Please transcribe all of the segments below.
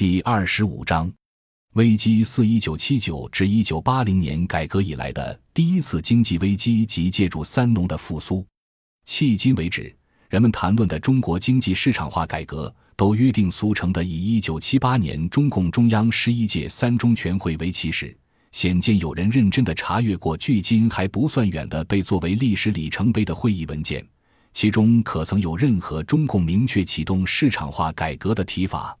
第二十五章，危机四一九七九至一九八零年改革以来的第一次经济危机及借助“三农”的复苏。迄今为止，人们谈论的中国经济市场化改革，都约定俗成的以一九七八年中共中央十一届三中全会为起始。显见有人认真的查阅过距今还不算远的被作为历史里程碑的会议文件，其中可曾有任何中共明确启动市场化改革的提法？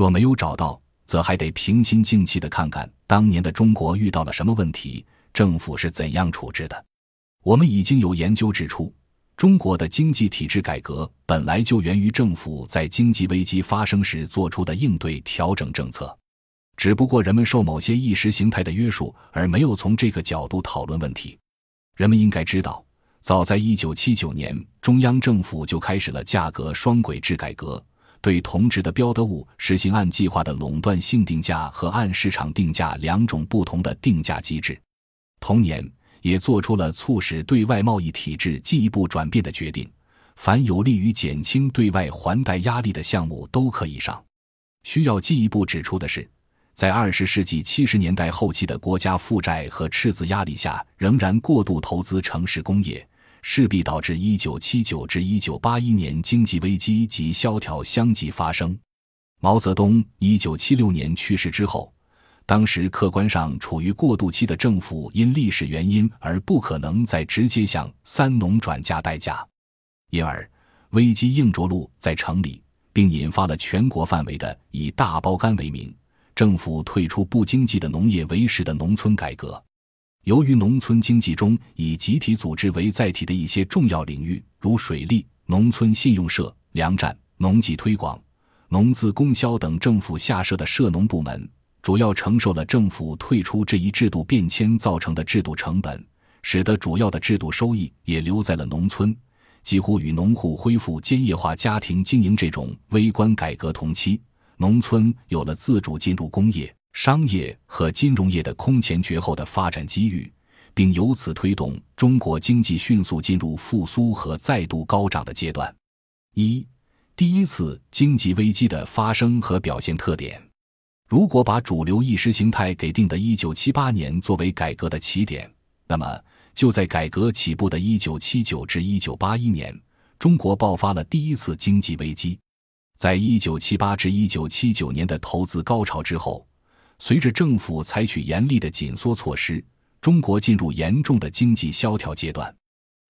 若没有找到，则还得平心静气的看看当年的中国遇到了什么问题，政府是怎样处置的。我们已经有研究指出，中国的经济体制改革本来就源于政府在经济危机发生时做出的应对调整政策，只不过人们受某些意识形态的约束，而没有从这个角度讨论问题。人们应该知道，早在一九七九年，中央政府就开始了价格双轨制改革。对同质的标的物实行按计划的垄断性定价和按市场定价两种不同的定价机制。同年，也做出了促使对外贸易体制进一步转变的决定：凡有利于减轻对外还贷压力的项目都可以上。需要进一步指出的是，在二十世纪七十年代后期的国家负债和赤字压力下，仍然过度投资城市工业。势必导致一九七九至一九八一年经济危机及萧条相继发生。毛泽东一九七六年去世之后，当时客观上处于过渡期的政府，因历史原因而不可能再直接向三农转嫁代价，因而危机硬着陆在城里，并引发了全国范围的以大包干为名，政府退出不经济的农业为食的农村改革。由于农村经济中以集体组织为载体的一些重要领域，如水利、农村信用社、粮站、农技推广、农资供销等，政府下设的涉农部门，主要承受了政府退出这一制度变迁造成的制度成本，使得主要的制度收益也留在了农村，几乎与农户恢复兼业化家庭经营这种微观改革同期，农村有了自主进入工业。商业和金融业的空前绝后的发展机遇，并由此推动中国经济迅速进入复苏和再度高涨的阶段。一、第一次经济危机的发生和表现特点。如果把主流意识形态给定的1978年作为改革的起点，那么就在改革起步的1979至1981年，中国爆发了第一次经济危机。在1978至1979年的投资高潮之后。随着政府采取严厉的紧缩措施，中国进入严重的经济萧条阶段。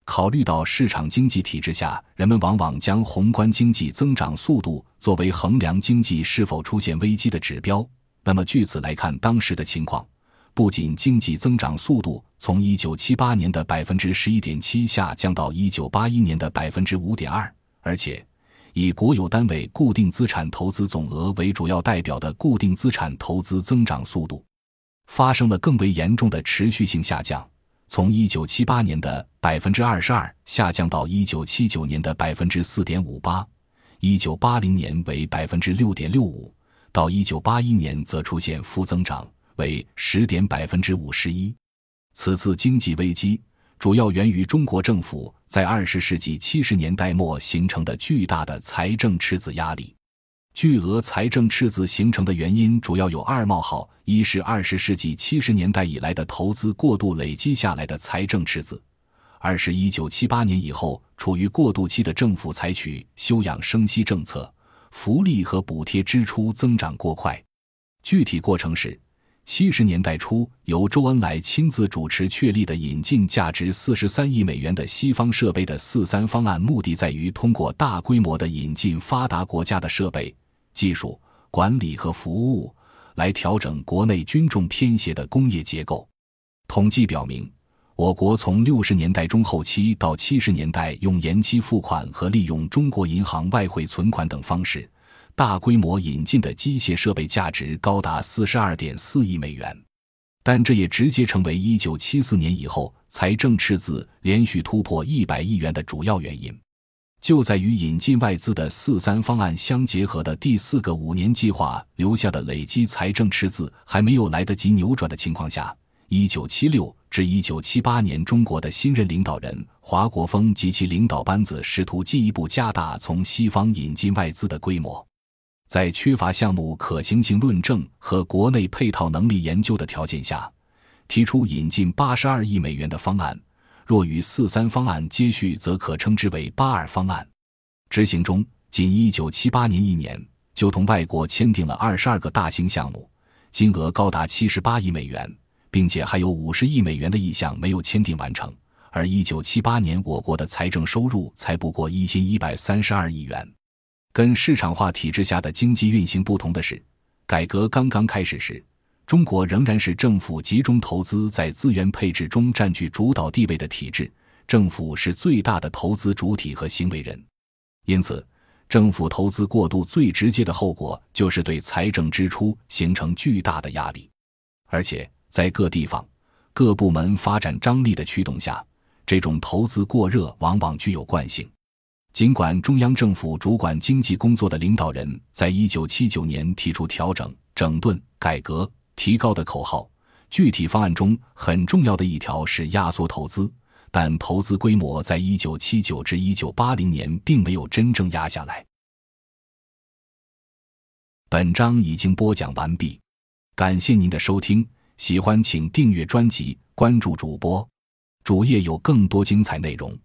考虑到市场经济体制下，人们往往将宏观经济增长速度作为衡量经济是否出现危机的指标，那么据此来看，当时的情况不仅经济增长速度从一九七八年的百分之十一点七下降到一九八一年的百分之五点二，而且。以国有单位固定资产投资总额为主要代表的固定资产投资增长速度，发生了更为严重的持续性下降，从一九七八年的百分之二十二下降到一九七九年的百分之四点五八，一九八零年为百分之六点六五，到一九八一年则出现负增长，为十点百分之五十一。此次经济危机。主要源于中国政府在二十世纪七十年代末形成的巨大的财政赤字压力。巨额财政赤字形成的原因主要有二冒号：一是二十世纪七十年代以来的投资过度累积下来的财政赤字；二是一九七八年以后处于过渡期的政府采取休养生息政策，福利和补贴支出增长过快。具体过程是。七十年代初，由周恩来亲自主持确立的引进价值四十三亿美元的西方设备的“四三”方案，目的在于通过大规模的引进发达国家的设备、技术、管理和服务，来调整国内军重偏斜的工业结构。统计表明，我国从六十年代中后期到七十年代，用延期付款和利用中国银行外汇存款等方式。大规模引进的机械设备价值高达四十二点四亿美元，但这也直接成为一九七四年以后财政赤字连续突破一百亿元的主要原因。就在与引进外资的“四三”方案相结合的第四个五年计划留下的累积财政赤字还没有来得及扭转的情况下，一九七六至一九七八年，中国的新任领导人华国锋及其领导班子试图进一步加大从西方引进外资的规模。在缺乏项目可行性论证和国内配套能力研究的条件下，提出引进八十二亿美元的方案。若与四三方案接续，则可称之为八二方案。执行中，仅一九七八年一年就同外国签订了二十二个大型项目，金额高达七十八亿美元，并且还有五十亿美元的意向没有签订完成。而一九七八年，我国的财政收入才不过一千一百三十二亿元。跟市场化体制下的经济运行不同的是，改革刚刚开始时，中国仍然是政府集中投资在资源配置中占据主导地位的体制，政府是最大的投资主体和行为人。因此，政府投资过度最直接的后果就是对财政支出形成巨大的压力，而且在各地方、各部门发展张力的驱动下。这种投资过热往往具有惯性。尽管中央政府主管经济工作的领导人在一九七九年提出调整、整顿、改革、提高的口号，具体方案中很重要的一条是压缩投资，但投资规模在一九七九至一九八零年并没有真正压下来。本章已经播讲完毕，感谢您的收听，喜欢请订阅专辑，关注主播。主页有更多精彩内容。